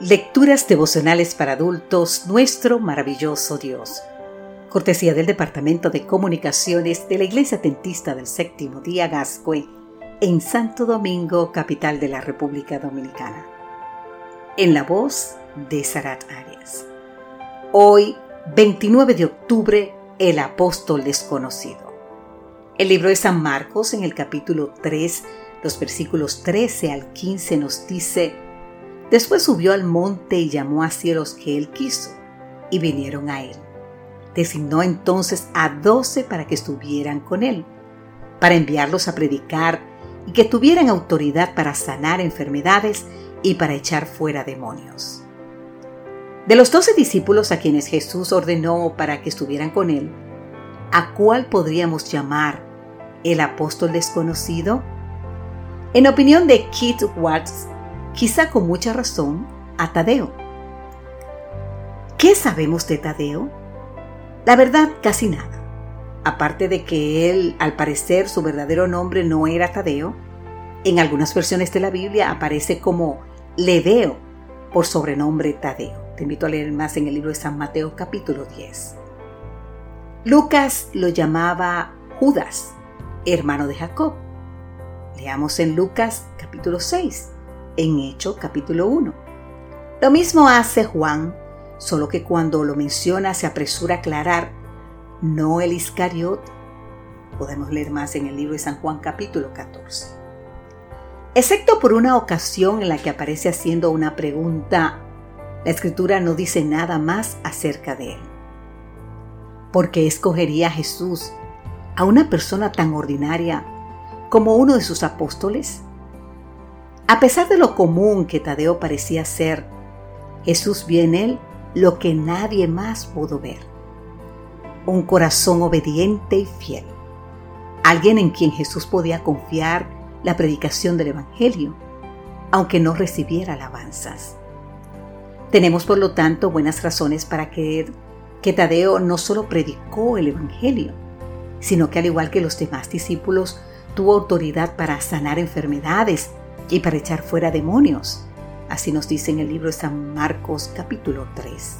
Lecturas devocionales para adultos, nuestro maravilloso Dios. Cortesía del Departamento de Comunicaciones de la Iglesia Tentista del Séptimo Día Gascue, en Santo Domingo, capital de la República Dominicana. En la voz de Sarat Arias. Hoy, 29 de octubre, el apóstol desconocido. El libro de San Marcos, en el capítulo 3, los versículos 13 al 15, nos dice, Después subió al monte y llamó a cielos que él quiso, y vinieron a él. Designó entonces a doce para que estuvieran con él, para enviarlos a predicar y que tuvieran autoridad para sanar enfermedades y para echar fuera demonios. De los doce discípulos a quienes Jesús ordenó para que estuvieran con él, ¿a cuál podríamos llamar el apóstol desconocido? En opinión de Keith Watts, quizá con mucha razón, a Tadeo. ¿Qué sabemos de Tadeo? La verdad, casi nada. Aparte de que él, al parecer, su verdadero nombre no era Tadeo, en algunas versiones de la Biblia aparece como Leveo por sobrenombre Tadeo. Te invito a leer más en el libro de San Mateo capítulo 10. Lucas lo llamaba Judas, hermano de Jacob. Leamos en Lucas capítulo 6 en Hecho capítulo 1. Lo mismo hace Juan, solo que cuando lo menciona se apresura a aclarar, no el Iscariot. Podemos leer más en el libro de San Juan capítulo 14. Excepto por una ocasión en la que aparece haciendo una pregunta, la escritura no dice nada más acerca de él. ¿Por qué escogería a Jesús a una persona tan ordinaria como uno de sus apóstoles? A pesar de lo común que Tadeo parecía ser, Jesús vio en él lo que nadie más pudo ver. Un corazón obediente y fiel. Alguien en quien Jesús podía confiar la predicación del Evangelio, aunque no recibiera alabanzas. Tenemos por lo tanto buenas razones para creer que Tadeo no solo predicó el Evangelio, sino que al igual que los demás discípulos, tuvo autoridad para sanar enfermedades y para echar fuera demonios. Así nos dice en el libro de San Marcos capítulo 3.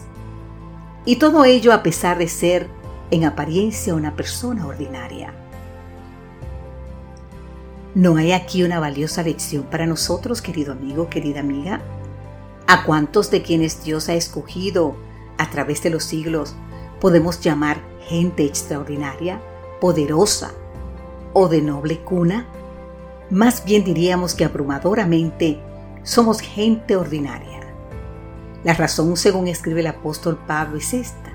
Y todo ello a pesar de ser en apariencia una persona ordinaria. ¿No hay aquí una valiosa lección para nosotros, querido amigo, querida amiga? ¿A cuántos de quienes Dios ha escogido a través de los siglos podemos llamar gente extraordinaria, poderosa o de noble cuna? Más bien diríamos que abrumadoramente somos gente ordinaria. La razón, según escribe el apóstol Pablo, es esta.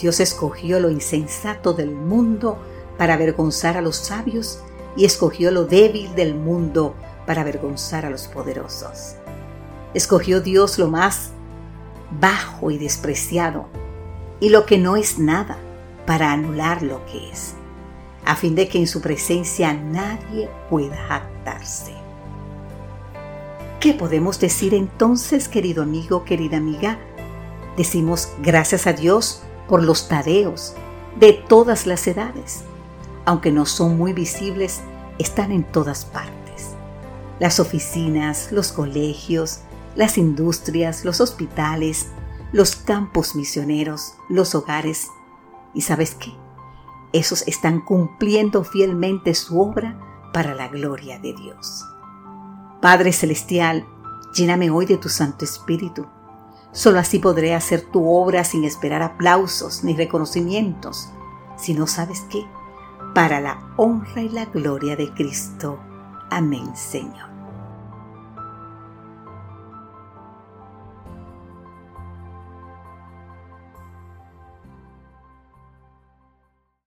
Dios escogió lo insensato del mundo para avergonzar a los sabios y escogió lo débil del mundo para avergonzar a los poderosos. Escogió Dios lo más bajo y despreciado y lo que no es nada para anular lo que es a fin de que en su presencia nadie pueda jactarse. ¿Qué podemos decir entonces, querido amigo, querida amiga? Decimos gracias a Dios por los tadeos de todas las edades. Aunque no son muy visibles, están en todas partes. Las oficinas, los colegios, las industrias, los hospitales, los campos misioneros, los hogares. ¿Y sabes qué? Esos están cumpliendo fielmente su obra para la gloria de Dios. Padre Celestial, lléname hoy de tu Santo Espíritu. Solo así podré hacer tu obra sin esperar aplausos ni reconocimientos, si no sabes qué, para la honra y la gloria de Cristo. Amén, Señor.